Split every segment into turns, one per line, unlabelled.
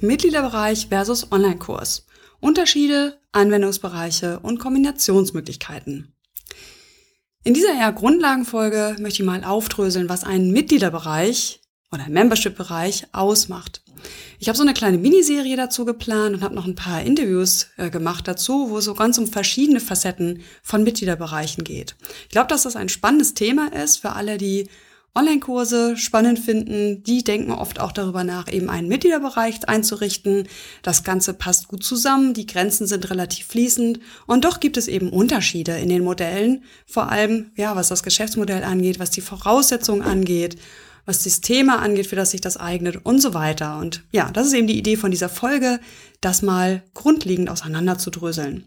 Mitgliederbereich versus Online-Kurs. Unterschiede, Anwendungsbereiche und Kombinationsmöglichkeiten. In dieser eher Grundlagenfolge möchte ich mal aufdröseln, was ein Mitgliederbereich oder ein Membership-Bereich ausmacht. Ich habe so eine kleine Miniserie dazu geplant und habe noch ein paar Interviews äh, gemacht dazu, wo es so ganz um verschiedene Facetten von Mitgliederbereichen geht. Ich glaube, dass das ein spannendes Thema ist für alle, die Online-Kurse spannend finden, die denken oft auch darüber nach, eben einen Mitgliederbereich einzurichten. Das Ganze passt gut zusammen, die Grenzen sind relativ fließend und doch gibt es eben Unterschiede in den Modellen, vor allem, ja, was das Geschäftsmodell angeht, was die Voraussetzungen angeht, was das Thema angeht, für das sich das eignet und so weiter. Und ja, das ist eben die Idee von dieser Folge, das mal grundlegend auseinanderzudröseln.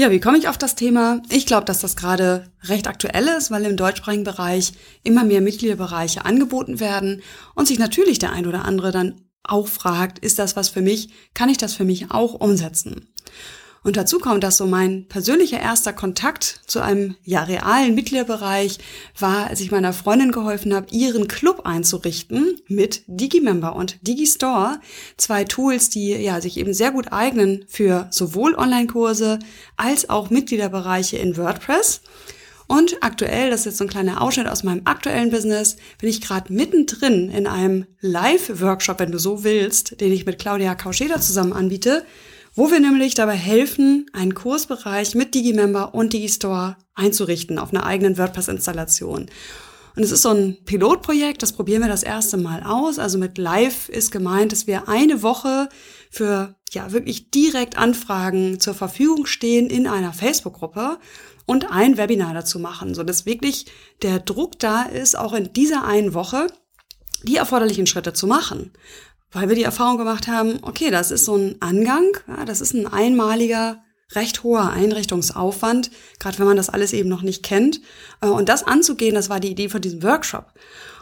Ja, wie komme ich auf das Thema? Ich glaube, dass das gerade recht aktuell ist, weil im deutschsprachigen Bereich immer mehr Mitgliederbereiche angeboten werden und sich natürlich der ein oder andere dann auch fragt, ist das was für mich? Kann ich das für mich auch umsetzen? Und dazu kommt, dass so mein persönlicher erster Kontakt zu einem ja realen Mitgliederbereich war, als ich meiner Freundin geholfen habe, ihren Club einzurichten mit Digimember und Digistore, zwei Tools, die ja sich eben sehr gut eignen für sowohl Online-Kurse als auch Mitgliederbereiche in WordPress. Und aktuell, das ist jetzt so ein kleiner Ausschnitt aus meinem aktuellen Business, bin ich gerade mittendrin in einem Live-Workshop, wenn du so willst, den ich mit Claudia Kauscheder zusammen anbiete, wo wir nämlich dabei helfen, einen Kursbereich mit Digimember und Digistore einzurichten auf einer eigenen WordPress-Installation. Und es ist so ein Pilotprojekt, das probieren wir das erste Mal aus. Also mit Live ist gemeint, dass wir eine Woche für ja wirklich direkt Anfragen zur Verfügung stehen in einer Facebook-Gruppe und ein Webinar dazu machen, so dass wirklich der Druck da ist, auch in dieser einen Woche die erforderlichen Schritte zu machen weil wir die Erfahrung gemacht haben, okay, das ist so ein Angang, ja, das ist ein einmaliger, recht hoher Einrichtungsaufwand, gerade wenn man das alles eben noch nicht kennt. Äh, und das anzugehen, das war die Idee von diesem Workshop.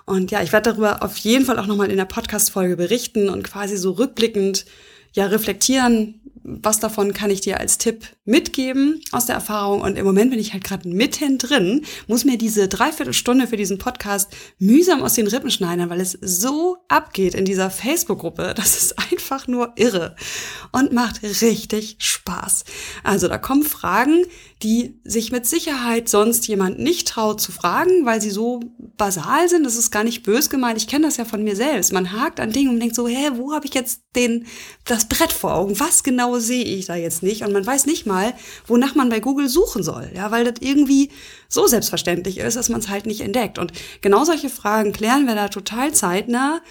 Und ja, ich werde darüber auf jeden Fall auch nochmal in der Podcast-Folge berichten und quasi so rückblickend ja reflektieren, was davon kann ich dir als Tipp mitgeben aus der Erfahrung? Und im Moment bin ich halt gerade mitten drin, muss mir diese Dreiviertelstunde für diesen Podcast mühsam aus den Rippen schneiden, weil es so abgeht in dieser Facebook-Gruppe. Das ist einfach nur irre und macht richtig Spaß. Also da kommen Fragen, die sich mit Sicherheit sonst jemand nicht traut zu fragen, weil sie so basal sind. Das ist gar nicht bös gemeint. Ich kenne das ja von mir selbst. Man hakt an Dingen und denkt so, hä, wo habe ich jetzt den, das Brett vor Augen? Was genau sehe ich da jetzt nicht? Und man weiß nicht mal, wonach man bei Google suchen soll. Ja, weil das irgendwie so selbstverständlich ist, dass man es halt nicht entdeckt. Und genau solche Fragen klären wir da total zeitnah.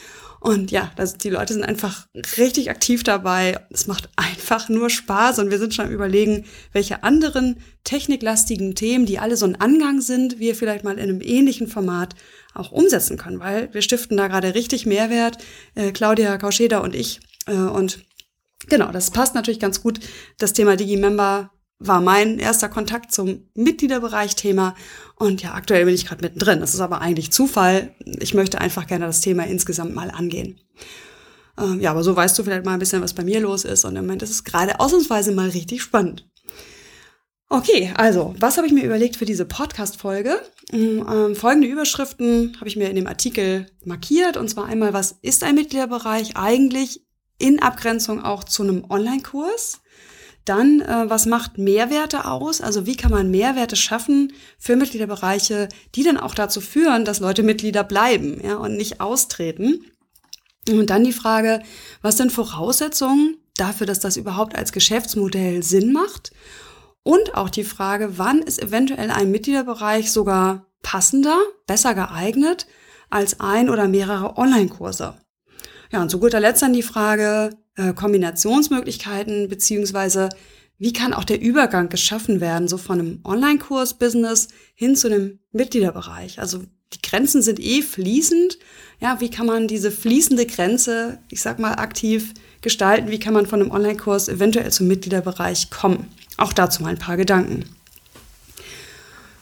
Und ja, das, die Leute sind einfach richtig aktiv dabei. Es macht einfach nur Spaß und wir sind schon am überlegen, welche anderen techniklastigen Themen, die alle so ein Angang sind, wir vielleicht mal in einem ähnlichen Format auch umsetzen können, weil wir stiften da gerade richtig Mehrwert, äh, Claudia Kauscheder und ich. Äh, und genau, das passt natürlich ganz gut. Das Thema Digimember war mein erster Kontakt zum Mitgliederbereich-Thema. Und ja, aktuell bin ich gerade mittendrin. Das ist aber eigentlich Zufall. Ich möchte einfach gerne das Thema insgesamt mal angehen. Ähm, ja, aber so weißt du vielleicht mal ein bisschen, was bei mir los ist. Und im Moment ist es gerade ausnahmsweise mal richtig spannend. Okay, also, was habe ich mir überlegt für diese Podcast-Folge? Ähm, folgende Überschriften habe ich mir in dem Artikel markiert. Und zwar einmal, was ist ein Mitgliederbereich eigentlich in Abgrenzung auch zu einem Online-Kurs? Dann, äh, was macht Mehrwerte aus? Also wie kann man Mehrwerte schaffen für Mitgliederbereiche, die dann auch dazu führen, dass Leute Mitglieder bleiben ja, und nicht austreten? Und dann die Frage, was sind Voraussetzungen dafür, dass das überhaupt als Geschäftsmodell Sinn macht? Und auch die Frage, wann ist eventuell ein Mitgliederbereich sogar passender, besser geeignet als ein oder mehrere Online-Kurse? Ja, und zu guter Letzt dann die Frage, äh, Kombinationsmöglichkeiten, beziehungsweise wie kann auch der Übergang geschaffen werden, so von einem Online-Kurs-Business hin zu einem Mitgliederbereich? Also die Grenzen sind eh fließend. Ja, wie kann man diese fließende Grenze, ich sag mal, aktiv gestalten? Wie kann man von einem Online-Kurs eventuell zum Mitgliederbereich kommen? Auch dazu mal ein paar Gedanken.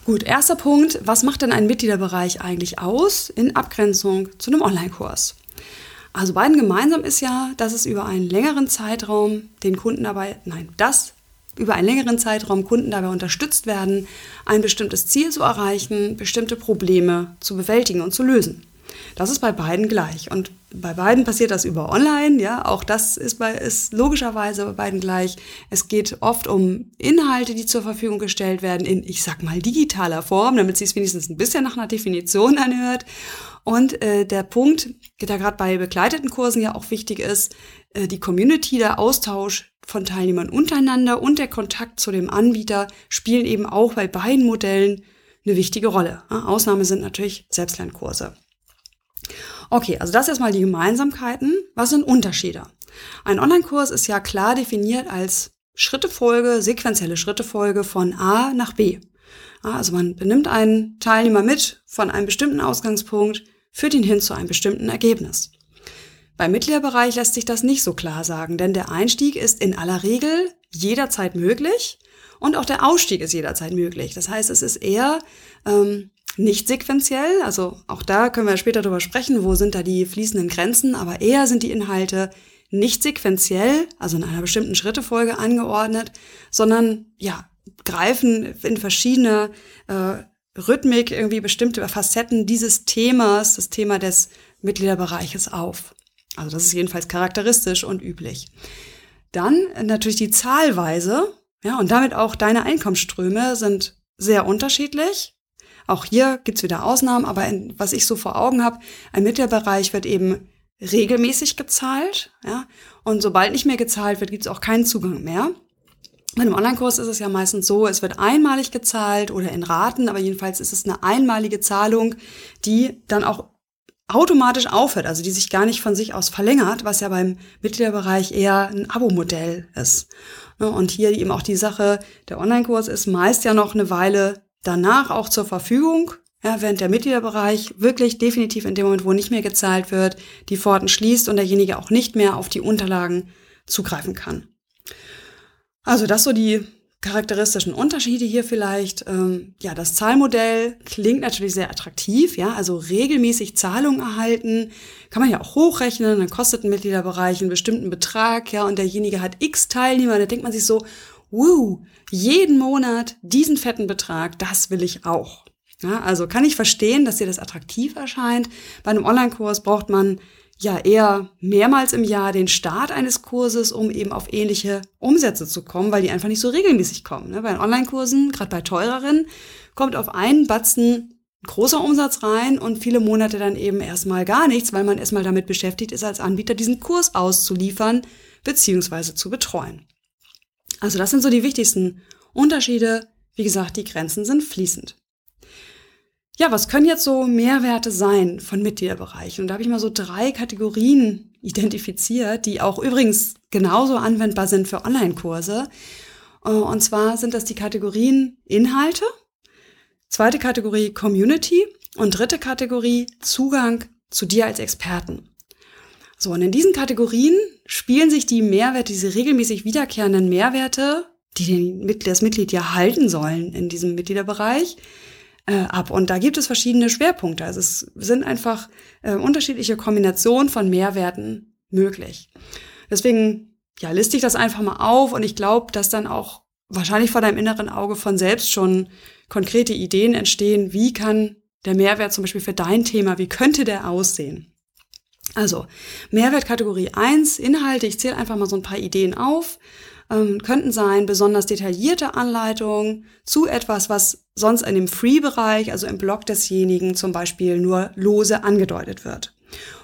Gut, erster Punkt. Was macht denn ein Mitgliederbereich eigentlich aus in Abgrenzung zu einem Online-Kurs? Also beiden gemeinsam ist ja, dass es über einen längeren Zeitraum den Kunden dabei, nein, dass über einen längeren Zeitraum Kunden dabei unterstützt werden, ein bestimmtes Ziel zu erreichen, bestimmte Probleme zu bewältigen und zu lösen. Das ist bei beiden gleich. Und bei beiden passiert das über online, ja. Auch das ist, bei, ist logischerweise bei beiden gleich. Es geht oft um Inhalte, die zur Verfügung gestellt werden in, ich sag mal, digitaler Form, damit sie es wenigstens ein bisschen nach einer Definition anhört. Und äh, der Punkt, der gerade bei begleiteten Kursen ja auch wichtig ist, äh, die Community, der Austausch von Teilnehmern untereinander und der Kontakt zu dem Anbieter spielen eben auch bei beiden Modellen eine wichtige Rolle. Ausnahme sind natürlich Selbstlernkurse. Okay, also das erstmal die Gemeinsamkeiten. Was sind Unterschiede? Ein Online-Kurs ist ja klar definiert als Schrittefolge, sequenzielle Schrittefolge von A nach B. Also man benimmt einen Teilnehmer mit von einem bestimmten Ausgangspunkt, führt ihn hin zu einem bestimmten Ergebnis. Beim Mitgliederbereich lässt sich das nicht so klar sagen, denn der Einstieg ist in aller Regel jederzeit möglich und auch der Ausstieg ist jederzeit möglich. Das heißt, es ist eher ähm, nicht sequenziell, also auch da können wir später drüber sprechen, wo sind da die fließenden Grenzen, aber eher sind die Inhalte nicht sequenziell, also in einer bestimmten Schrittefolge angeordnet, sondern ja, greifen in verschiedene äh, Rhythmik, irgendwie bestimmte Facetten dieses Themas, das Thema des Mitgliederbereiches auf. Also das ist jedenfalls charakteristisch und üblich. Dann natürlich die Zahlweise, ja, und damit auch deine Einkommensströme sind sehr unterschiedlich. Auch hier gibt's wieder Ausnahmen, aber in, was ich so vor Augen habe, ein Mittelbereich wird eben regelmäßig gezahlt, ja, und sobald nicht mehr gezahlt wird, gibt's auch keinen Zugang mehr. Bei einem Online-Kurs ist es ja meistens so, es wird einmalig gezahlt oder in Raten, aber jedenfalls ist es eine einmalige Zahlung, die dann auch automatisch aufhört, also die sich gar nicht von sich aus verlängert, was ja beim Mitgliederbereich eher ein Abo-Modell ist. Ne, und hier eben auch die Sache, der Online-Kurs ist meist ja noch eine Weile danach auch zur Verfügung, ja, während der Mitgliederbereich wirklich definitiv in dem Moment, wo nicht mehr gezahlt wird, die Pforten schließt und derjenige auch nicht mehr auf die Unterlagen zugreifen kann. Also das so die charakteristischen Unterschiede hier vielleicht. Ähm, ja, das Zahlmodell klingt natürlich sehr attraktiv, ja, also regelmäßig Zahlungen erhalten, kann man ja auch hochrechnen, dann kostet ein Mitgliederbereich einen bestimmten Betrag, ja, und derjenige hat x Teilnehmer, da denkt man sich so, wow, jeden Monat diesen fetten Betrag, das will ich auch. Ja, also kann ich verstehen, dass dir das attraktiv erscheint. Bei einem Online-Kurs braucht man ja eher mehrmals im Jahr den Start eines Kurses, um eben auf ähnliche Umsätze zu kommen, weil die einfach nicht so regelmäßig kommen. Ne? Bei Online-Kursen, gerade bei teureren, kommt auf einen Batzen großer Umsatz rein und viele Monate dann eben erstmal gar nichts, weil man erstmal damit beschäftigt ist, als Anbieter diesen Kurs auszuliefern bzw. zu betreuen. Also das sind so die wichtigsten Unterschiede. Wie gesagt, die Grenzen sind fließend. Ja, was können jetzt so Mehrwerte sein von Mitgliederbereichen? Und da habe ich mal so drei Kategorien identifiziert, die auch übrigens genauso anwendbar sind für Online-Kurse. Äh, und zwar sind das die Kategorien Inhalte, zweite Kategorie Community und dritte Kategorie Zugang zu dir als Experten. So, und in diesen Kategorien spielen sich die Mehrwerte, diese regelmäßig wiederkehrenden Mehrwerte, die das Mitglied ja halten sollen in diesem Mitgliederbereich, äh, ab. Und da gibt es verschiedene Schwerpunkte. Also es sind einfach äh, unterschiedliche Kombinationen von Mehrwerten möglich. Deswegen, ja, liste ich das einfach mal auf und ich glaube, dass dann auch wahrscheinlich vor deinem inneren Auge von selbst schon konkrete Ideen entstehen, wie kann der Mehrwert zum Beispiel für dein Thema, wie könnte der aussehen? Also, Mehrwertkategorie 1, Inhalte, ich zähle einfach mal so ein paar Ideen auf ähm, könnten sein besonders detaillierte Anleitungen zu etwas, was sonst in dem Free-Bereich, also im Blog desjenigen zum Beispiel nur lose angedeutet wird.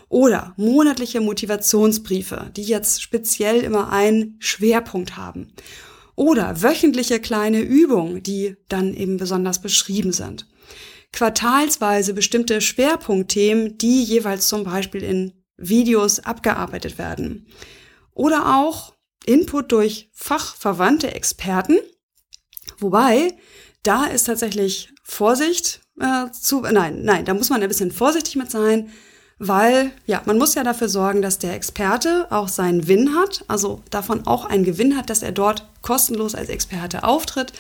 Oder monatliche Motivationsbriefe, die jetzt speziell immer einen Schwerpunkt haben. Oder wöchentliche kleine Übungen, die dann eben besonders beschrieben sind. Quartalsweise bestimmte Schwerpunktthemen, die jeweils zum Beispiel in Videos abgearbeitet werden. Oder auch Input durch fachverwandte Experten, wobei da ist tatsächlich Vorsicht äh, zu, nein, nein, da muss man ein bisschen vorsichtig mit sein, weil ja, man muss ja dafür sorgen, dass der Experte auch seinen Win hat, also davon auch einen Gewinn hat, dass er dort kostenlos als Experte auftritt.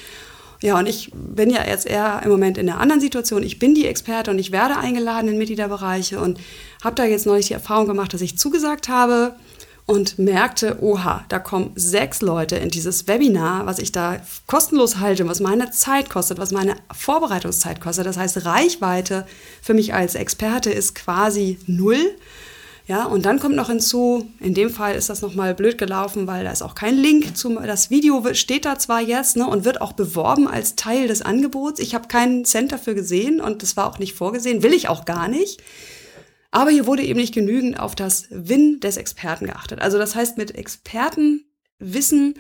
Ja, und ich bin ja jetzt eher im Moment in einer anderen Situation. Ich bin die Experte und ich werde eingeladen in Mitgliederbereiche und habe da jetzt neulich die Erfahrung gemacht, dass ich zugesagt habe und merkte, oha, da kommen sechs Leute in dieses Webinar, was ich da kostenlos halte, was meine Zeit kostet, was meine Vorbereitungszeit kostet. Das heißt, Reichweite für mich als Experte ist quasi null. Ja, und dann kommt noch hinzu, in dem Fall ist das nochmal blöd gelaufen, weil da ist auch kein Link zum, das Video steht da zwar jetzt, ne, und wird auch beworben als Teil des Angebots. Ich habe keinen Cent dafür gesehen und das war auch nicht vorgesehen, will ich auch gar nicht. Aber hier wurde eben nicht genügend auf das Win des Experten geachtet. Also das heißt, mit Expertenwissen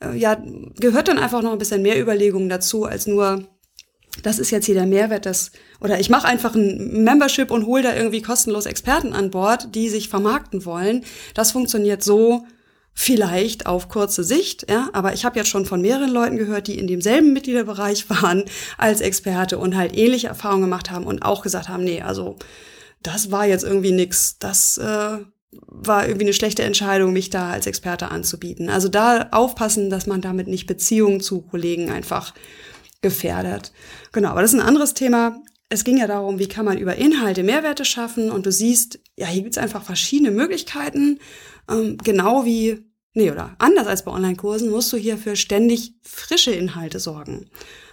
äh, ja, gehört dann einfach noch ein bisschen mehr Überlegungen dazu, als nur, das ist jetzt hier der Mehrwert, das, oder ich mache einfach ein Membership und hole da irgendwie kostenlos Experten an Bord, die sich vermarkten wollen. Das funktioniert so vielleicht auf kurze Sicht, ja, aber ich habe jetzt schon von mehreren Leuten gehört, die in demselben Mitgliederbereich waren als Experte und halt ähnliche Erfahrungen gemacht haben und auch gesagt haben, nee, also das war jetzt irgendwie nix. Das äh, war irgendwie eine schlechte Entscheidung, mich da als Experte anzubieten. Also da aufpassen, dass man damit nicht Beziehungen zu Kollegen einfach gefährdet. Genau, aber das ist ein anderes Thema. Es ging ja darum, wie kann man über Inhalte Mehrwerte schaffen und du siehst, ja, hier gibt's einfach verschiedene Möglichkeiten. Ähm, genau wie, nee, oder anders als bei Online-Kursen musst du hier für ständig frische Inhalte sorgen.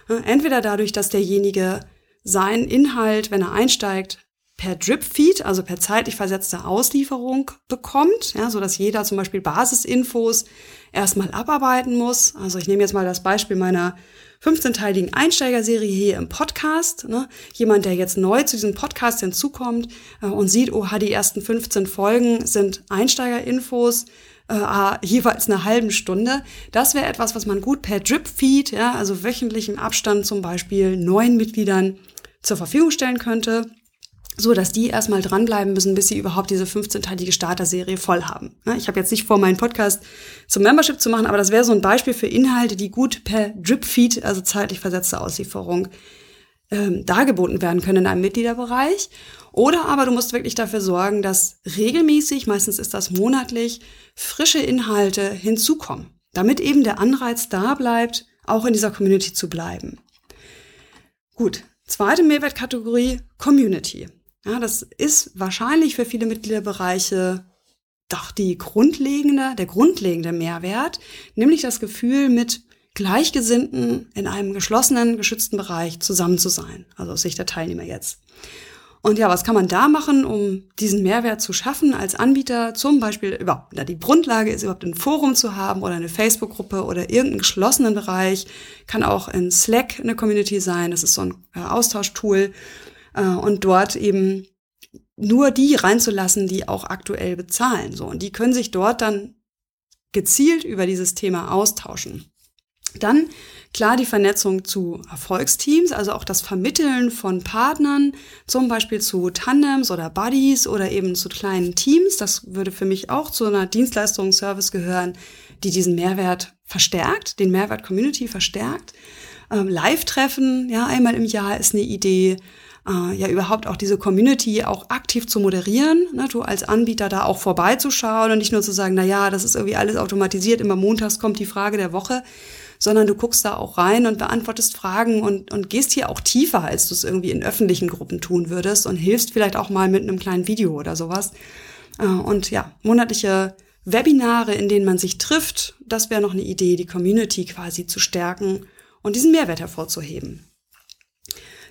Entweder dadurch, dass derjenige seinen Inhalt, wenn er einsteigt, per Drip-Feed, also per zeitlich versetzte Auslieferung bekommt, ja, so dass jeder zum Beispiel Basisinfos erstmal abarbeiten muss. Also ich nehme jetzt mal das Beispiel meiner 15-teiligen Einsteigerserie hier im Podcast. Ne? Jemand, der jetzt neu zu diesem Podcast hinzukommt äh, und sieht, oh, die ersten 15 Folgen sind Einsteigerinfos, äh, jeweils eine halben Stunde. Das wäre etwas, was man gut per Drip-Feed, ja, also wöchentlichem Abstand zum Beispiel neuen Mitgliedern zur Verfügung stellen könnte so dass die erstmal dranbleiben müssen, bis sie überhaupt diese 15-teilige Starter-Serie voll haben. Ich habe jetzt nicht vor, meinen Podcast zum Membership zu machen, aber das wäre so ein Beispiel für Inhalte, die gut per Drip-Feed, also zeitlich versetzte Auslieferung, ähm, dargeboten werden können in einem Mitgliederbereich. Oder aber du musst wirklich dafür sorgen, dass regelmäßig, meistens ist das monatlich, frische Inhalte hinzukommen, damit eben der Anreiz da bleibt, auch in dieser Community zu bleiben. Gut, zweite Mehrwertkategorie, Community. Ja, das ist wahrscheinlich für viele Mitgliederbereiche doch die grundlegende, der grundlegende Mehrwert, nämlich das Gefühl, mit Gleichgesinnten in einem geschlossenen, geschützten Bereich zusammen zu sein. Also aus Sicht der Teilnehmer jetzt. Und ja, was kann man da machen, um diesen Mehrwert zu schaffen als Anbieter? Zum Beispiel überhaupt, die Grundlage ist überhaupt ein Forum zu haben oder eine Facebook-Gruppe oder irgendeinen geschlossenen Bereich. Kann auch in Slack eine Community sein. Das ist so ein äh, Austauschtool und dort eben nur die reinzulassen, die auch aktuell bezahlen. So, und die können sich dort dann gezielt über dieses Thema austauschen. Dann klar die Vernetzung zu Erfolgsteams, also auch das Vermitteln von Partnern, zum Beispiel zu Tandems oder Buddies oder eben zu kleinen Teams. Das würde für mich auch zu einer Dienstleistungsservice gehören, die diesen Mehrwert verstärkt, den Mehrwert Community verstärkt. Ähm, Live-Treffen, ja, einmal im Jahr ist eine Idee äh, ja überhaupt auch diese Community auch aktiv zu moderieren, ne, du als Anbieter da auch vorbeizuschauen und nicht nur zu sagen, na ja, das ist irgendwie alles automatisiert, immer montags kommt die Frage der Woche, sondern du guckst da auch rein und beantwortest Fragen und, und gehst hier auch tiefer, als du es irgendwie in öffentlichen Gruppen tun würdest und hilfst vielleicht auch mal mit einem kleinen Video oder sowas. Äh, und ja, monatliche Webinare, in denen man sich trifft, das wäre noch eine Idee, die Community quasi zu stärken und diesen Mehrwert hervorzuheben.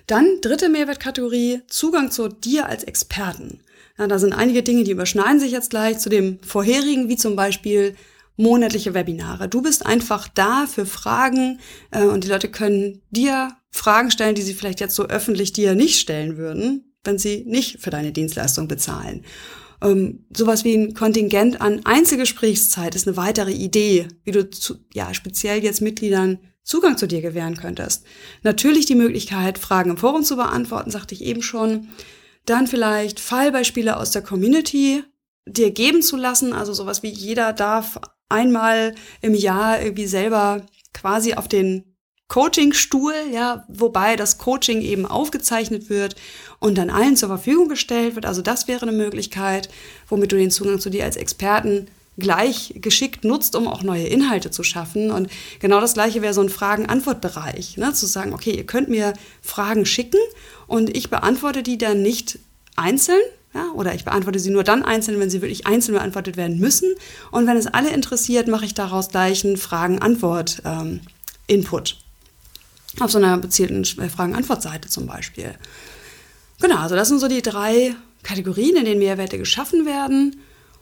Dann dritte Mehrwertkategorie, Zugang zu dir als Experten. Ja, da sind einige Dinge, die überschneiden sich jetzt gleich zu dem vorherigen, wie zum Beispiel monatliche Webinare. Du bist einfach da für Fragen äh, und die Leute können dir Fragen stellen, die sie vielleicht jetzt so öffentlich dir nicht stellen würden, wenn sie nicht für deine Dienstleistung bezahlen. Ähm, sowas wie ein Kontingent an Einzelgesprächszeit ist eine weitere Idee, wie du zu, ja speziell jetzt Mitgliedern Zugang zu dir gewähren könntest. Natürlich die Möglichkeit, Fragen im Forum zu beantworten, sagte ich eben schon. Dann vielleicht Fallbeispiele aus der Community dir geben zu lassen. Also sowas wie jeder darf einmal im Jahr irgendwie selber quasi auf den Coachingstuhl, ja, wobei das Coaching eben aufgezeichnet wird und dann allen zur Verfügung gestellt wird. Also das wäre eine Möglichkeit, womit du den Zugang zu dir als Experten gleich geschickt nutzt, um auch neue Inhalte zu schaffen. Und genau das gleiche wäre so ein Fragen-Antwort-Bereich, ne? zu sagen, okay, ihr könnt mir Fragen schicken und ich beantworte die dann nicht einzeln, ja, oder ich beantworte sie nur dann einzeln, wenn sie wirklich einzeln beantwortet werden müssen. Und wenn es alle interessiert, mache ich daraus gleich einen Fragen-Antwort-Input. Ähm, auf so einer bezielten äh, Fragen-Antwort-Seite zum Beispiel. Genau, also das sind so die drei Kategorien, in denen Mehrwerte geschaffen werden.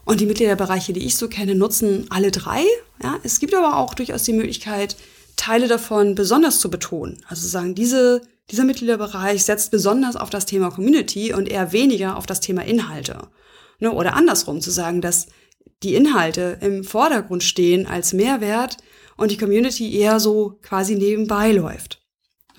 Und die Mitgliederbereiche, die ich so kenne, nutzen alle drei. Ja, es gibt aber auch durchaus die Möglichkeit, Teile davon besonders zu betonen. Also sagen, diese, dieser Mitgliederbereich setzt besonders auf das Thema Community und eher weniger auf das Thema Inhalte. Ne? Oder andersrum zu sagen, dass die Inhalte im Vordergrund stehen als Mehrwert und die Community eher so quasi nebenbei läuft.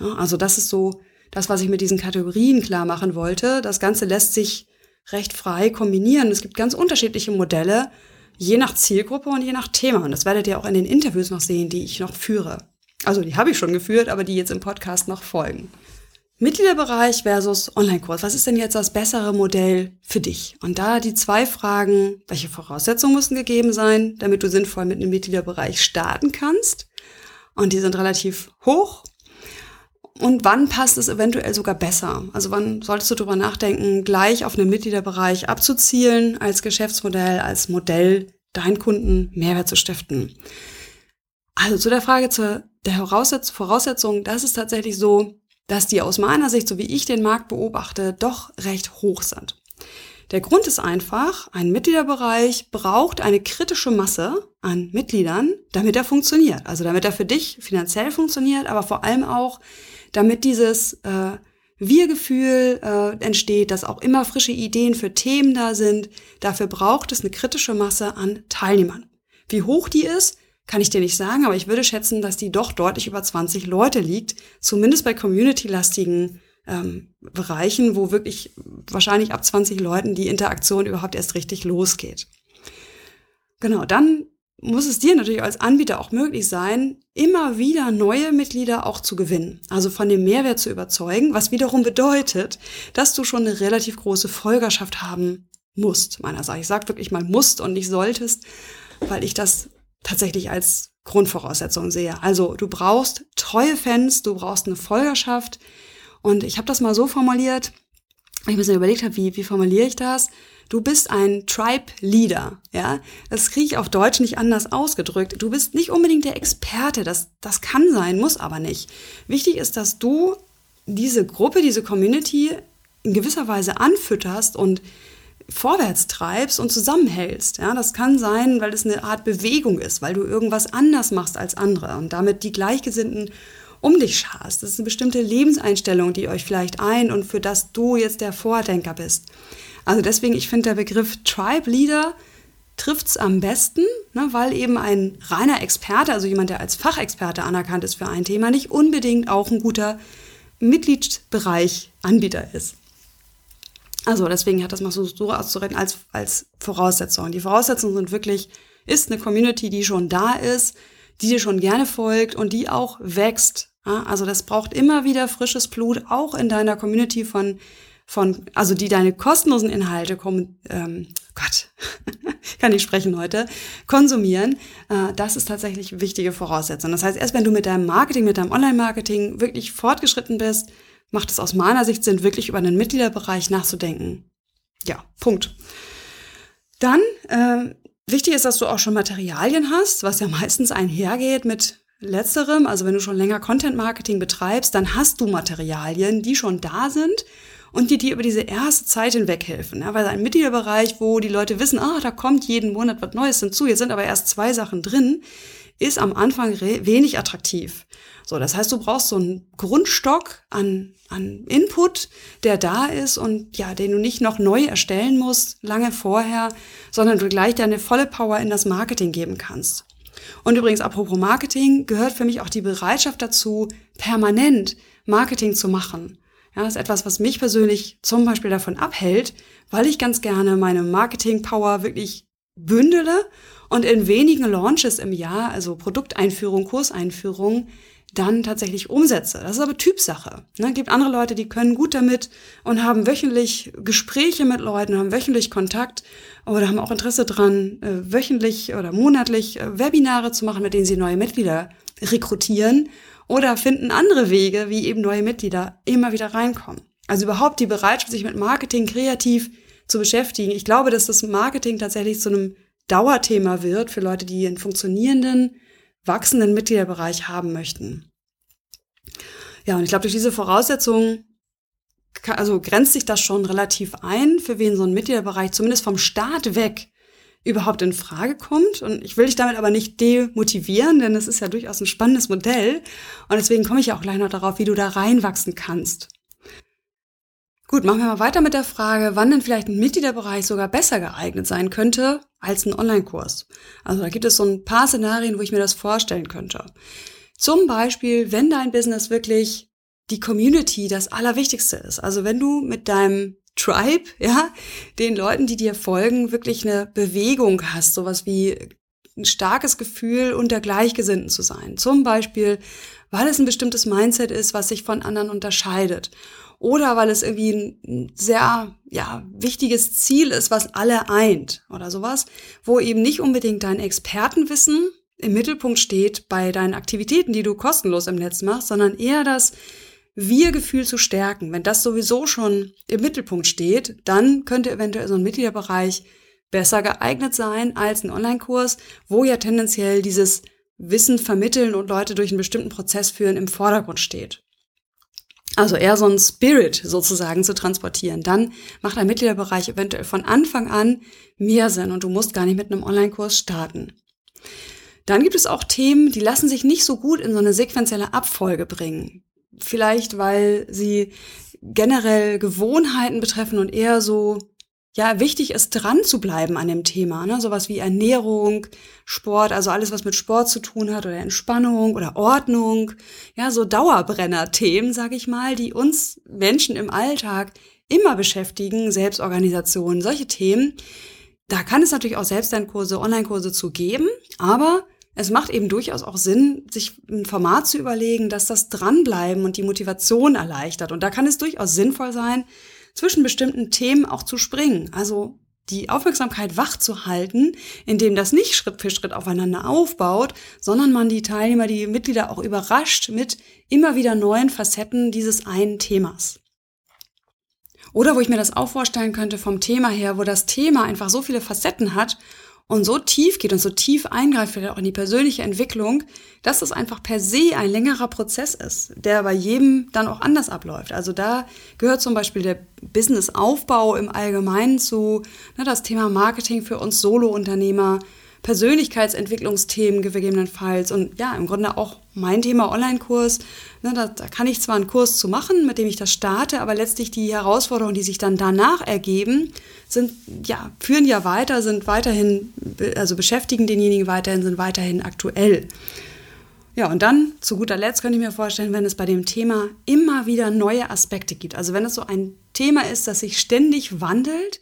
Ja, also das ist so das, was ich mit diesen Kategorien klar machen wollte. Das Ganze lässt sich recht frei kombinieren. Es gibt ganz unterschiedliche Modelle, je nach Zielgruppe und je nach Thema. Und das werdet ihr auch in den Interviews noch sehen, die ich noch führe. Also die habe ich schon geführt, aber die jetzt im Podcast noch folgen. Mitgliederbereich versus Online-Kurs. Was ist denn jetzt das bessere Modell für dich? Und da die zwei Fragen, welche Voraussetzungen müssen gegeben sein, damit du sinnvoll mit einem Mitgliederbereich starten kannst? Und die sind relativ hoch und wann passt es eventuell sogar besser? Also wann solltest du darüber nachdenken, gleich auf einen Mitgliederbereich abzuzielen als Geschäftsmodell, als Modell deinen Kunden Mehrwert zu stiften? Also zu der Frage zur der Voraussetzung, das ist tatsächlich so, dass die aus meiner Sicht, so wie ich den Markt beobachte, doch recht hoch sind. Der Grund ist einfach, ein Mitgliederbereich braucht eine kritische Masse an Mitgliedern, damit er funktioniert. Also damit er für dich finanziell funktioniert, aber vor allem auch, damit dieses äh, Wir-Gefühl äh, entsteht, dass auch immer frische Ideen für Themen da sind. Dafür braucht es eine kritische Masse an Teilnehmern. Wie hoch die ist, kann ich dir nicht sagen, aber ich würde schätzen, dass die doch deutlich über 20 Leute liegt, zumindest bei community-lastigen ähm, Bereichen, wo wirklich wahrscheinlich ab 20 Leuten die Interaktion überhaupt erst richtig losgeht. Genau, dann muss es dir natürlich als Anbieter auch möglich sein, immer wieder neue Mitglieder auch zu gewinnen, also von dem Mehrwert zu überzeugen, was wiederum bedeutet, dass du schon eine relativ große Folgerschaft haben musst, meinerseits. Ich sage wirklich mal musst und nicht solltest, weil ich das tatsächlich als Grundvoraussetzung sehe. Also du brauchst treue Fans, du brauchst eine Folgerschaft. Und ich habe das mal so formuliert, ich mir so überlegt habe, wie, wie formuliere ich das? Du bist ein Tribe Leader, ja. Das kriege ich auf Deutsch nicht anders ausgedrückt. Du bist nicht unbedingt der Experte. Das, das kann sein, muss aber nicht. Wichtig ist, dass du diese Gruppe, diese Community in gewisser Weise anfütterst und vorwärts treibst und zusammenhältst. Ja, das kann sein, weil es eine Art Bewegung ist, weil du irgendwas anders machst als andere und damit die Gleichgesinnten um dich scharst. Das ist eine bestimmte Lebenseinstellung, die euch vielleicht ein und für das du jetzt der Vordenker bist. Also deswegen, ich finde der Begriff Tribe Leader trifft's am besten, ne, weil eben ein reiner Experte, also jemand, der als Fachexperte anerkannt ist für ein Thema, nicht unbedingt auch ein guter Mitgliedsbereich Anbieter ist. Also deswegen hat das mal so, so auszureden als, als Voraussetzung. Die Voraussetzungen sind wirklich, ist eine Community, die schon da ist, die dir schon gerne folgt und die auch wächst. Also das braucht immer wieder frisches Blut, auch in deiner Community von von, also die deine kostenlosen Inhalte kommen, ähm, Gott, kann ich sprechen heute, konsumieren, äh, das ist tatsächlich wichtige Voraussetzung. Das heißt, erst wenn du mit deinem Marketing, mit deinem Online-Marketing wirklich fortgeschritten bist, macht es aus meiner Sicht Sinn, wirklich über einen Mitgliederbereich nachzudenken. Ja, Punkt. Dann, äh, wichtig ist, dass du auch schon Materialien hast, was ja meistens einhergeht mit letzterem. Also wenn du schon länger Content-Marketing betreibst, dann hast du Materialien, die schon da sind und die dir über diese erste Zeit hinweg helfen. Ja, weil ein Mitgliederbereich, wo die Leute wissen, ah, da kommt jeden Monat was Neues hinzu, jetzt sind aber erst zwei Sachen drin, ist am Anfang wenig attraktiv. So, das heißt, du brauchst so einen Grundstock an, an Input, der da ist und ja, den du nicht noch neu erstellen musst, lange vorher, sondern du gleich deine volle Power in das Marketing geben kannst. Und übrigens, apropos Marketing, gehört für mich auch die Bereitschaft dazu, permanent Marketing zu machen. Ja, das ist etwas, was mich persönlich zum Beispiel davon abhält, weil ich ganz gerne meine Marketing-Power wirklich bündele und in wenigen Launches im Jahr, also Produkteinführung, Kurseinführung, dann tatsächlich umsetze. Das ist aber Typsache. Ne? gibt andere Leute, die können gut damit und haben wöchentlich Gespräche mit Leuten, haben wöchentlich Kontakt oder haben auch Interesse dran, äh, wöchentlich oder monatlich äh, Webinare zu machen, mit denen sie neue Mitglieder rekrutieren oder finden andere Wege, wie eben neue Mitglieder immer wieder reinkommen. Also überhaupt die Bereitschaft, sich mit Marketing kreativ zu beschäftigen. Ich glaube, dass das Marketing tatsächlich zu einem Dauerthema wird für Leute, die einen funktionierenden, wachsenden Mitgliederbereich haben möchten. Ja, und ich glaube, durch diese Voraussetzungen also grenzt sich das schon relativ ein, für wen so ein Mitgliederbereich zumindest vom Start weg überhaupt in Frage kommt. Und ich will dich damit aber nicht demotivieren, denn es ist ja durchaus ein spannendes Modell. Und deswegen komme ich ja auch gleich noch darauf, wie du da reinwachsen kannst. Gut, machen wir mal weiter mit der Frage, wann denn vielleicht ein Mitgliederbereich sogar besser geeignet sein könnte als ein Online-Kurs. Also da gibt es so ein paar Szenarien, wo ich mir das vorstellen könnte. Zum Beispiel, wenn dein Business wirklich die Community das Allerwichtigste ist. Also wenn du mit deinem Tribe, ja, den Leuten, die dir folgen, wirklich eine Bewegung hast, sowas wie ein starkes Gefühl, unter Gleichgesinnten zu sein. Zum Beispiel, weil es ein bestimmtes Mindset ist, was sich von anderen unterscheidet. Oder weil es irgendwie ein sehr, ja, wichtiges Ziel ist, was alle eint oder sowas, wo eben nicht unbedingt dein Expertenwissen im Mittelpunkt steht bei deinen Aktivitäten, die du kostenlos im Netz machst, sondern eher das wir-Gefühl zu stärken, wenn das sowieso schon im Mittelpunkt steht, dann könnte eventuell so ein Mitgliederbereich besser geeignet sein als ein Online-Kurs, wo ja tendenziell dieses Wissen vermitteln und Leute durch einen bestimmten Prozess führen im Vordergrund steht. Also eher so ein Spirit sozusagen zu transportieren. Dann macht ein Mitgliederbereich eventuell von Anfang an mehr Sinn und du musst gar nicht mit einem Online-Kurs starten. Dann gibt es auch Themen, die lassen sich nicht so gut in so eine sequenzielle Abfolge bringen vielleicht weil sie generell Gewohnheiten betreffen und eher so ja wichtig ist dran zu bleiben an dem Thema, ne? sowas wie Ernährung, Sport, also alles was mit Sport zu tun hat oder Entspannung oder Ordnung, ja so Dauerbrenner-Themen, sag ich mal, die uns Menschen im Alltag immer beschäftigen, Selbstorganisation, solche Themen. Da kann es natürlich auch Selbstlernkurse, Online-Kurse zu geben, aber es macht eben durchaus auch Sinn, sich ein Format zu überlegen, dass das Dranbleiben und die Motivation erleichtert. Und da kann es durchaus sinnvoll sein, zwischen bestimmten Themen auch zu springen. Also die Aufmerksamkeit wach zu halten, indem das nicht Schritt für Schritt aufeinander aufbaut, sondern man die Teilnehmer, die Mitglieder auch überrascht mit immer wieder neuen Facetten dieses einen Themas. Oder wo ich mir das auch vorstellen könnte vom Thema her, wo das Thema einfach so viele Facetten hat und so tief geht und so tief eingreift vielleicht auch in die persönliche Entwicklung, dass es einfach per se ein längerer Prozess ist, der bei jedem dann auch anders abläuft. Also da gehört zum Beispiel der Businessaufbau im Allgemeinen zu, ne, das Thema Marketing für uns Solo-Unternehmer, Persönlichkeitsentwicklungsthemen gegebenenfalls und ja, im Grunde auch mein Thema Online-Kurs. Ne, da, da kann ich zwar einen Kurs zu machen, mit dem ich das starte, aber letztlich die Herausforderungen, die sich dann danach ergeben, sind ja führen ja weiter, sind weiterhin also beschäftigen denjenigen weiterhin, sind weiterhin aktuell. Ja, und dann zu guter Letzt könnte ich mir vorstellen, wenn es bei dem Thema immer wieder neue Aspekte gibt. Also wenn es so ein Thema ist, das sich ständig wandelt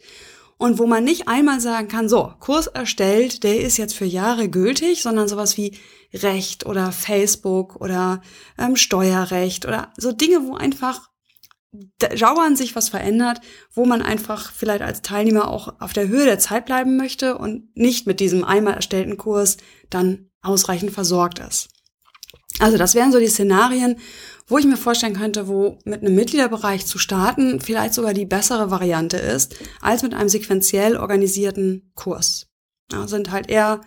und wo man nicht einmal sagen kann, so, Kurs erstellt, der ist jetzt für Jahre gültig, sondern sowas wie Recht oder Facebook oder ähm, Steuerrecht oder so Dinge, wo einfach dauernd sich was verändert, wo man einfach vielleicht als Teilnehmer auch auf der Höhe der Zeit bleiben möchte und nicht mit diesem einmal erstellten Kurs dann ausreichend versorgt ist. Also das wären so die Szenarien, wo ich mir vorstellen könnte, wo mit einem Mitgliederbereich zu starten vielleicht sogar die bessere Variante ist, als mit einem sequenziell organisierten Kurs. Ja, sind halt eher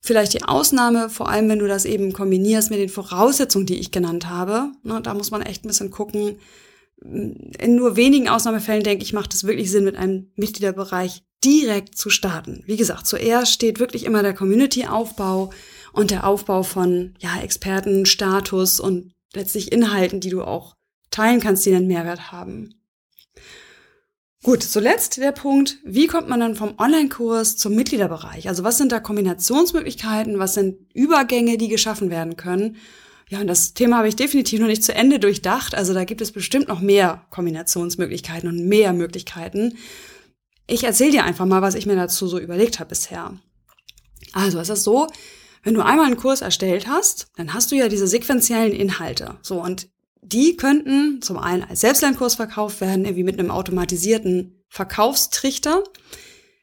vielleicht die Ausnahme, vor allem wenn du das eben kombinierst mit den Voraussetzungen, die ich genannt habe. Na, da muss man echt ein bisschen gucken. In nur wenigen Ausnahmefällen, denke ich, macht es wirklich Sinn, mit einem Mitgliederbereich direkt zu starten. Wie gesagt, zuerst steht wirklich immer der Community-Aufbau und der Aufbau von ja, Experten, Status und letztlich Inhalten, die du auch teilen kannst, die einen Mehrwert haben. Gut, zuletzt der Punkt, wie kommt man dann vom Online-Kurs zum Mitgliederbereich? Also was sind da Kombinationsmöglichkeiten, was sind Übergänge, die geschaffen werden können? Ja, und das Thema habe ich definitiv noch nicht zu Ende durchdacht. Also da gibt es bestimmt noch mehr Kombinationsmöglichkeiten und mehr Möglichkeiten. Ich erzähle dir einfach mal, was ich mir dazu so überlegt habe bisher. Also es ist so, wenn du einmal einen Kurs erstellt hast, dann hast du ja diese sequenziellen Inhalte. So, und die könnten zum einen als Selbstlernkurs verkauft werden, irgendwie mit einem automatisierten Verkaufstrichter.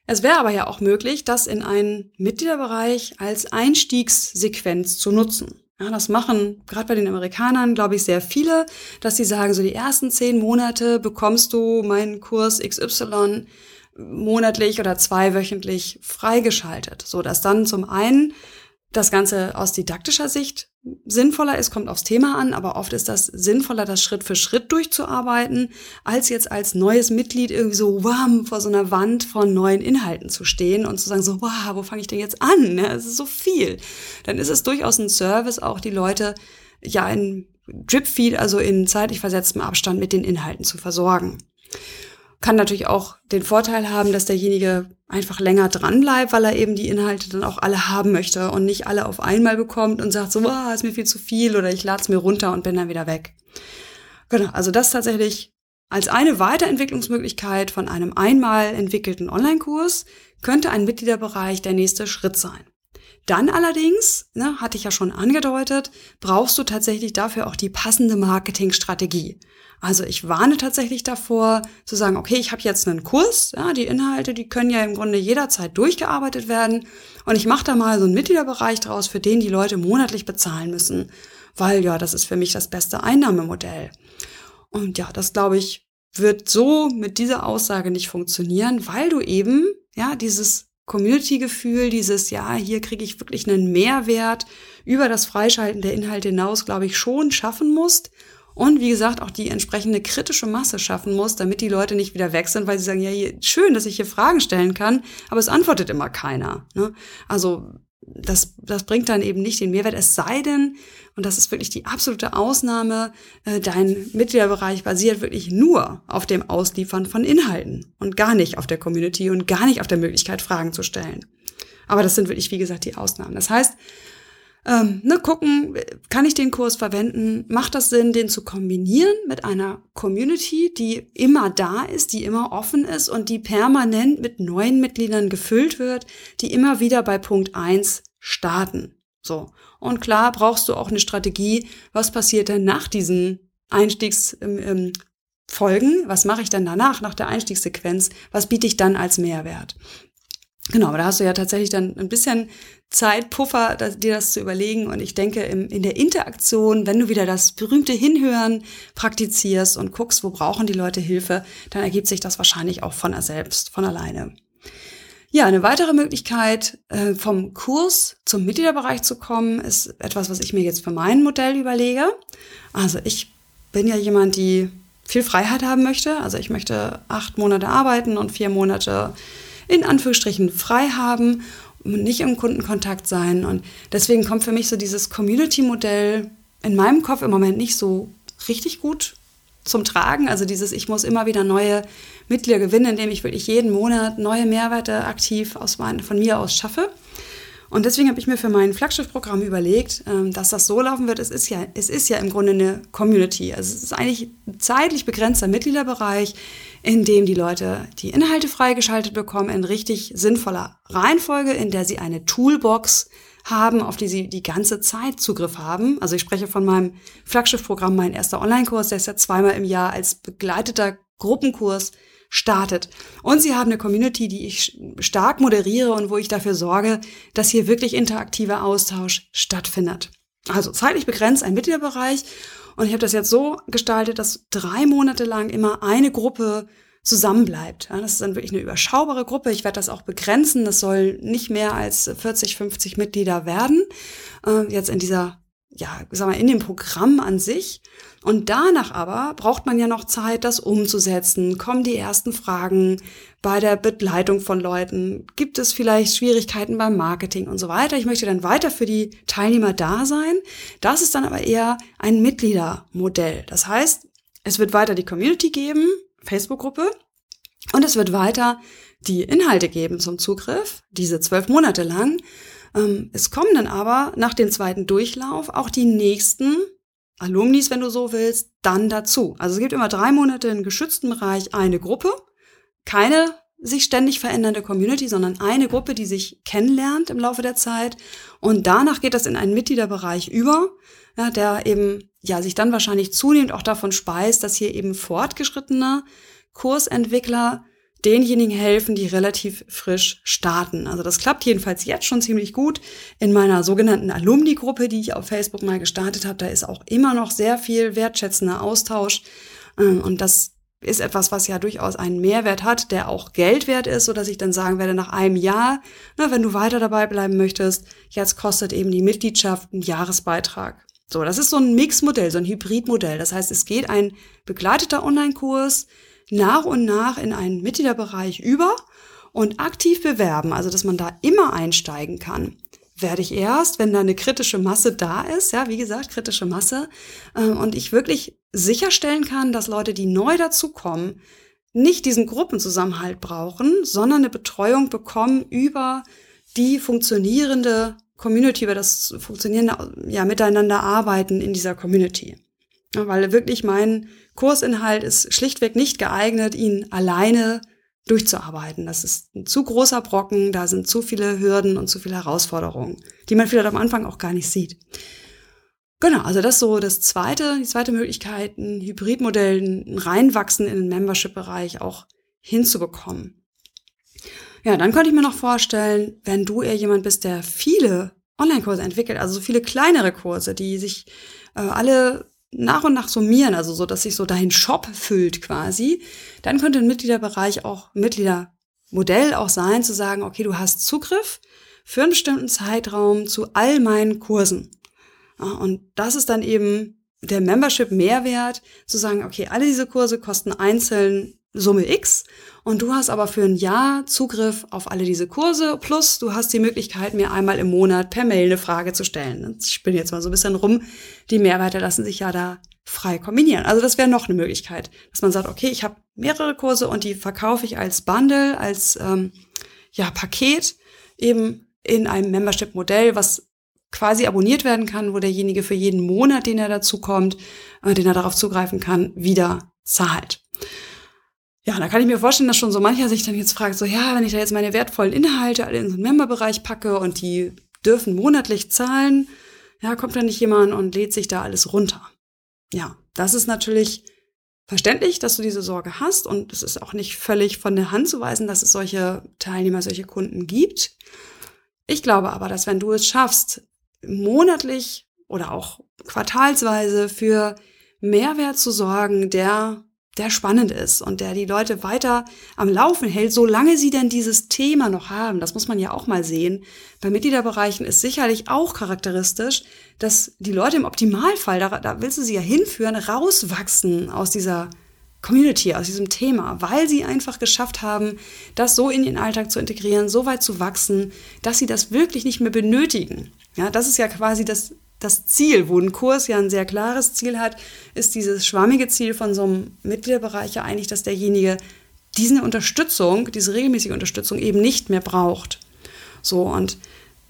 Es wäre aber ja auch möglich, das in einen Mitgliederbereich als Einstiegssequenz zu nutzen. Ja, das machen gerade bei den Amerikanern, glaube ich, sehr viele, dass sie sagen, so die ersten zehn Monate bekommst du meinen Kurs XY monatlich oder zweiwöchentlich freigeschaltet, so dass dann zum einen das Ganze aus didaktischer Sicht sinnvoller ist, kommt aufs Thema an, aber oft ist das sinnvoller, das Schritt für Schritt durchzuarbeiten, als jetzt als neues Mitglied irgendwie so wham, vor so einer Wand von neuen Inhalten zu stehen und zu sagen so, wow, wo fange ich denn jetzt an? Es ist so viel. Dann ist es durchaus ein Service, auch die Leute ja in Dripfeed, also in zeitlich versetztem Abstand mit den Inhalten zu versorgen. Kann natürlich auch den Vorteil haben, dass derjenige einfach länger dran bleibt, weil er eben die Inhalte dann auch alle haben möchte und nicht alle auf einmal bekommt und sagt so, wow, ist mir viel zu viel oder ich lade es mir runter und bin dann wieder weg. Genau, also das tatsächlich als eine Weiterentwicklungsmöglichkeit von einem einmal entwickelten Online-Kurs könnte ein Mitgliederbereich der nächste Schritt sein. Dann allerdings, ne, hatte ich ja schon angedeutet, brauchst du tatsächlich dafür auch die passende Marketingstrategie. Also ich warne tatsächlich davor, zu sagen, okay, ich habe jetzt einen Kurs, ja, die Inhalte, die können ja im Grunde jederzeit durchgearbeitet werden und ich mache da mal so einen Mitgliederbereich draus, für den die Leute monatlich bezahlen müssen, weil ja, das ist für mich das beste Einnahmemodell. Und ja, das glaube ich wird so mit dieser Aussage nicht funktionieren, weil du eben ja dieses Community-Gefühl, dieses ja, hier kriege ich wirklich einen Mehrwert über das Freischalten der Inhalte hinaus, glaube ich, schon schaffen musst und wie gesagt auch die entsprechende kritische Masse schaffen muss, damit die Leute nicht wieder weg sind, weil sie sagen, ja, hier, schön, dass ich hier Fragen stellen kann, aber es antwortet immer keiner. Ne? Also das, das bringt dann eben nicht den Mehrwert, es sei denn, und das ist wirklich die absolute Ausnahme, äh, dein Mitgliederbereich basiert wirklich nur auf dem Ausliefern von Inhalten und gar nicht auf der Community und gar nicht auf der Möglichkeit, Fragen zu stellen. Aber das sind wirklich, wie gesagt, die Ausnahmen. Das heißt, ähm, ne, gucken, kann ich den Kurs verwenden? Macht das Sinn, den zu kombinieren mit einer Community, die immer da ist, die immer offen ist und die permanent mit neuen Mitgliedern gefüllt wird, die immer wieder bei Punkt eins starten? So. Und klar brauchst du auch eine Strategie, was passiert denn nach diesen Einstiegsfolgen? Ähm, ähm, was mache ich dann danach, nach der Einstiegssequenz? Was biete ich dann als Mehrwert? Genau, aber da hast du ja tatsächlich dann ein bisschen Zeitpuffer, dir das zu überlegen. Und ich denke, im, in der Interaktion, wenn du wieder das berühmte Hinhören praktizierst und guckst, wo brauchen die Leute Hilfe, dann ergibt sich das wahrscheinlich auch von selbst, von alleine. Ja, eine weitere Möglichkeit, äh, vom Kurs zum Mitgliederbereich zu kommen, ist etwas, was ich mir jetzt für mein Modell überlege. Also ich bin ja jemand, die viel Freiheit haben möchte. Also ich möchte acht Monate arbeiten und vier Monate in Anführungsstrichen frei haben und nicht im Kundenkontakt sein. Und deswegen kommt für mich so dieses Community-Modell in meinem Kopf im Moment nicht so richtig gut zum Tragen. Also dieses, ich muss immer wieder neue Mitglieder gewinnen, indem ich wirklich jeden Monat neue Mehrwerte aktiv aus mein, von mir aus schaffe. Und deswegen habe ich mir für mein Flaggschiff-Programm überlegt, ähm, dass das so laufen wird. Es ist ja, es ist ja im Grunde eine Community. Also es ist eigentlich ein zeitlich begrenzter Mitgliederbereich, in dem die Leute die Inhalte freigeschaltet bekommen in richtig sinnvoller Reihenfolge, in der sie eine Toolbox haben, auf die sie die ganze Zeit Zugriff haben. Also ich spreche von meinem Flaggschiff-Programm, mein erster Online-Kurs, der ist ja zweimal im Jahr als begleiteter Gruppenkurs startet. Und sie haben eine Community, die ich stark moderiere und wo ich dafür sorge, dass hier wirklich interaktiver Austausch stattfindet. Also zeitlich begrenzt ein Mitgliederbereich. Und ich habe das jetzt so gestaltet, dass drei Monate lang immer eine Gruppe zusammenbleibt. Ja, das ist dann wirklich eine überschaubare Gruppe. Ich werde das auch begrenzen. Das soll nicht mehr als 40, 50 Mitglieder werden. Äh, jetzt in dieser ja, sag mal, in dem Programm an sich. Und danach aber braucht man ja noch Zeit, das umzusetzen. Kommen die ersten Fragen bei der Begleitung von Leuten? Gibt es vielleicht Schwierigkeiten beim Marketing und so weiter? Ich möchte dann weiter für die Teilnehmer da sein. Das ist dann aber eher ein Mitgliedermodell. Das heißt, es wird weiter die Community geben, Facebook-Gruppe, und es wird weiter die Inhalte geben zum Zugriff, diese zwölf Monate lang. Ähm, es kommen dann aber nach dem zweiten Durchlauf auch die nächsten Alumnis, wenn du so willst, dann dazu. Also es gibt immer drei Monate in geschützten Bereich eine Gruppe, keine sich ständig verändernde Community, sondern eine Gruppe, die sich kennenlernt im Laufe der Zeit. Und danach geht das in einen Mitgliederbereich über, ja, der eben ja sich dann wahrscheinlich zunehmend auch davon speist, dass hier eben fortgeschrittene Kursentwickler denjenigen helfen, die relativ frisch starten. Also das klappt jedenfalls jetzt schon ziemlich gut. In meiner sogenannten Alumni-Gruppe, die ich auf Facebook mal gestartet habe, da ist auch immer noch sehr viel wertschätzender Austausch. Ähm, und das ist etwas, was ja durchaus einen Mehrwert hat, der auch Geld wert ist, so dass ich dann sagen werde, nach einem Jahr, na, wenn du weiter dabei bleiben möchtest, jetzt kostet eben die Mitgliedschaft einen Jahresbeitrag. So, das ist so ein Mixmodell, so ein Hybridmodell. Das heißt, es geht ein begleiteter Online-Kurs nach und nach in einen Mitgliederbereich über und aktiv bewerben, also dass man da immer einsteigen kann werde ich erst, wenn da eine kritische Masse da ist, ja, wie gesagt, kritische Masse, äh, und ich wirklich sicherstellen kann, dass Leute, die neu dazukommen, nicht diesen Gruppenzusammenhalt brauchen, sondern eine Betreuung bekommen über die funktionierende Community, über das funktionierende ja, Miteinander arbeiten in dieser Community. Ja, weil wirklich mein Kursinhalt ist schlichtweg nicht geeignet, ihn alleine durchzuarbeiten. Das ist ein zu großer Brocken, da sind zu viele Hürden und zu viele Herausforderungen, die man vielleicht am Anfang auch gar nicht sieht. Genau, also das ist so das zweite, die zweite Möglichkeit, ein Hybridmodell, ein Reinwachsen in den Membership-Bereich auch hinzubekommen. Ja, dann könnte ich mir noch vorstellen, wenn du eher jemand bist, der viele Online-Kurse entwickelt, also so viele kleinere Kurse, die sich äh, alle nach und nach summieren, also so, dass sich so dein Shop füllt quasi, dann könnte ein Mitgliederbereich auch Mitgliedermodell auch sein, zu sagen, okay, du hast Zugriff für einen bestimmten Zeitraum zu all meinen Kursen. Und das ist dann eben der Membership-Mehrwert, zu sagen, okay, alle diese Kurse kosten einzeln Summe X und du hast aber für ein Jahr Zugriff auf alle diese Kurse plus du hast die Möglichkeit, mir einmal im Monat per Mail eine Frage zu stellen. Ich bin jetzt mal so ein bisschen rum. Die Mehrwerte lassen sich ja da frei kombinieren. Also das wäre noch eine Möglichkeit, dass man sagt, okay, ich habe mehrere Kurse und die verkaufe ich als Bundle, als ähm, ja Paket eben in einem Membership-Modell, was quasi abonniert werden kann, wo derjenige für jeden Monat, den er dazu kommt, äh, den er darauf zugreifen kann, wieder zahlt. Ja, da kann ich mir vorstellen, dass schon so mancher sich dann jetzt fragt, so ja, wenn ich da jetzt meine wertvollen Inhalte alle in so einen Memberbereich packe und die dürfen monatlich zahlen, ja, kommt da nicht jemand und lädt sich da alles runter. Ja, das ist natürlich verständlich, dass du diese Sorge hast und es ist auch nicht völlig von der Hand zu weisen, dass es solche Teilnehmer, solche Kunden gibt. Ich glaube aber, dass wenn du es schaffst, monatlich oder auch quartalsweise für Mehrwert zu sorgen, der der spannend ist und der die Leute weiter am Laufen hält, solange sie denn dieses Thema noch haben. Das muss man ja auch mal sehen. Bei Mitgliederbereichen ist sicherlich auch charakteristisch, dass die Leute im Optimalfall, da, da willst du sie ja hinführen, rauswachsen aus dieser Community, aus diesem Thema, weil sie einfach geschafft haben, das so in ihren Alltag zu integrieren, so weit zu wachsen, dass sie das wirklich nicht mehr benötigen. Ja, das ist ja quasi das das Ziel, wo ein Kurs ja ein sehr klares Ziel hat, ist dieses schwammige Ziel von so einem Mitgliederbereich ja eigentlich, dass derjenige diese Unterstützung, diese regelmäßige Unterstützung eben nicht mehr braucht. So und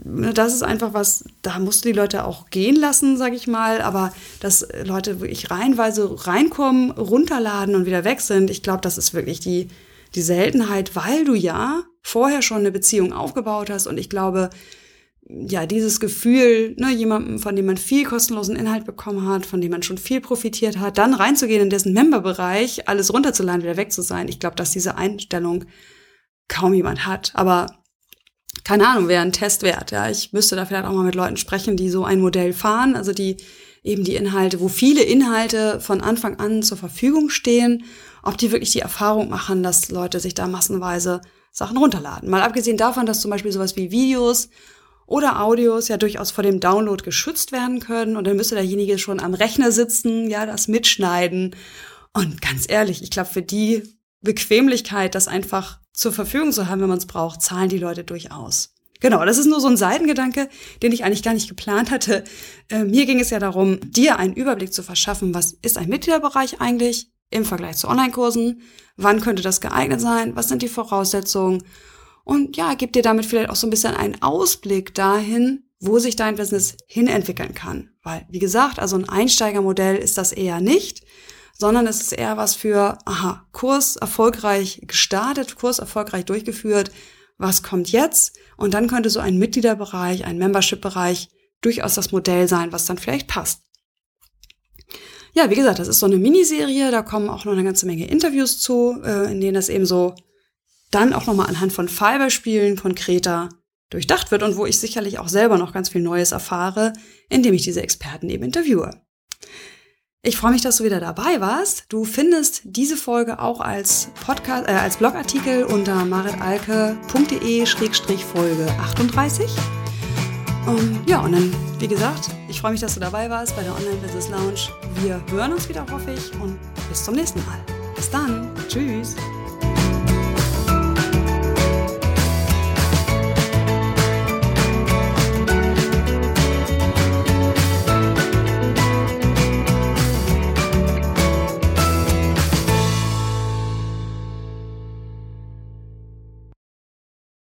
ne, das ist einfach was, da musst du die Leute auch gehen lassen, sage ich mal, aber dass Leute wirklich reihenweise reinkommen, runterladen und wieder weg sind, ich glaube, das ist wirklich die, die Seltenheit, weil du ja vorher schon eine Beziehung aufgebaut hast und ich glaube, ja, dieses Gefühl, ne, jemandem, von dem man viel kostenlosen Inhalt bekommen hat, von dem man schon viel profitiert hat, dann reinzugehen in dessen Memberbereich, alles runterzuladen, wieder weg zu sein. Ich glaube, dass diese Einstellung kaum jemand hat. Aber keine Ahnung, wäre ein Test wert. Ja, ich müsste da vielleicht auch mal mit Leuten sprechen, die so ein Modell fahren, also die eben die Inhalte, wo viele Inhalte von Anfang an zur Verfügung stehen, ob die wirklich die Erfahrung machen, dass Leute sich da massenweise Sachen runterladen. Mal abgesehen davon, dass zum Beispiel sowas wie Videos oder Audios ja durchaus vor dem Download geschützt werden können und dann müsste derjenige schon am Rechner sitzen, ja, das mitschneiden. Und ganz ehrlich, ich glaube, für die Bequemlichkeit, das einfach zur Verfügung zu haben, wenn man es braucht, zahlen die Leute durchaus. Genau, das ist nur so ein Seitengedanke, den ich eigentlich gar nicht geplant hatte. Äh, mir ging es ja darum, dir einen Überblick zu verschaffen, was ist ein Mitgliederbereich eigentlich im Vergleich zu Online-Kursen, wann könnte das geeignet sein, was sind die Voraussetzungen und ja, gib dir damit vielleicht auch so ein bisschen einen Ausblick dahin, wo sich dein Business hinentwickeln kann. Weil, wie gesagt, also ein Einsteigermodell ist das eher nicht, sondern es ist eher was für, aha, Kurs erfolgreich gestartet, Kurs erfolgreich durchgeführt, was kommt jetzt? Und dann könnte so ein Mitgliederbereich, ein Membership-Bereich durchaus das Modell sein, was dann vielleicht passt. Ja, wie gesagt, das ist so eine Miniserie, da kommen auch noch eine ganze Menge Interviews zu, äh, in denen das eben so dann auch nochmal anhand von Fallbeispielen konkreter durchdacht wird und wo ich sicherlich auch selber noch ganz viel Neues erfahre, indem ich diese Experten eben interviewe. Ich freue mich, dass du wieder dabei warst. Du findest diese Folge auch als Podcast, äh, als Blogartikel unter maritalke.de-folge 38. Um, ja, und dann, wie gesagt, ich freue mich, dass du dabei warst bei der Online Business Lounge. Wir hören uns wieder, hoffe ich, und bis zum nächsten Mal. Bis dann. Tschüss.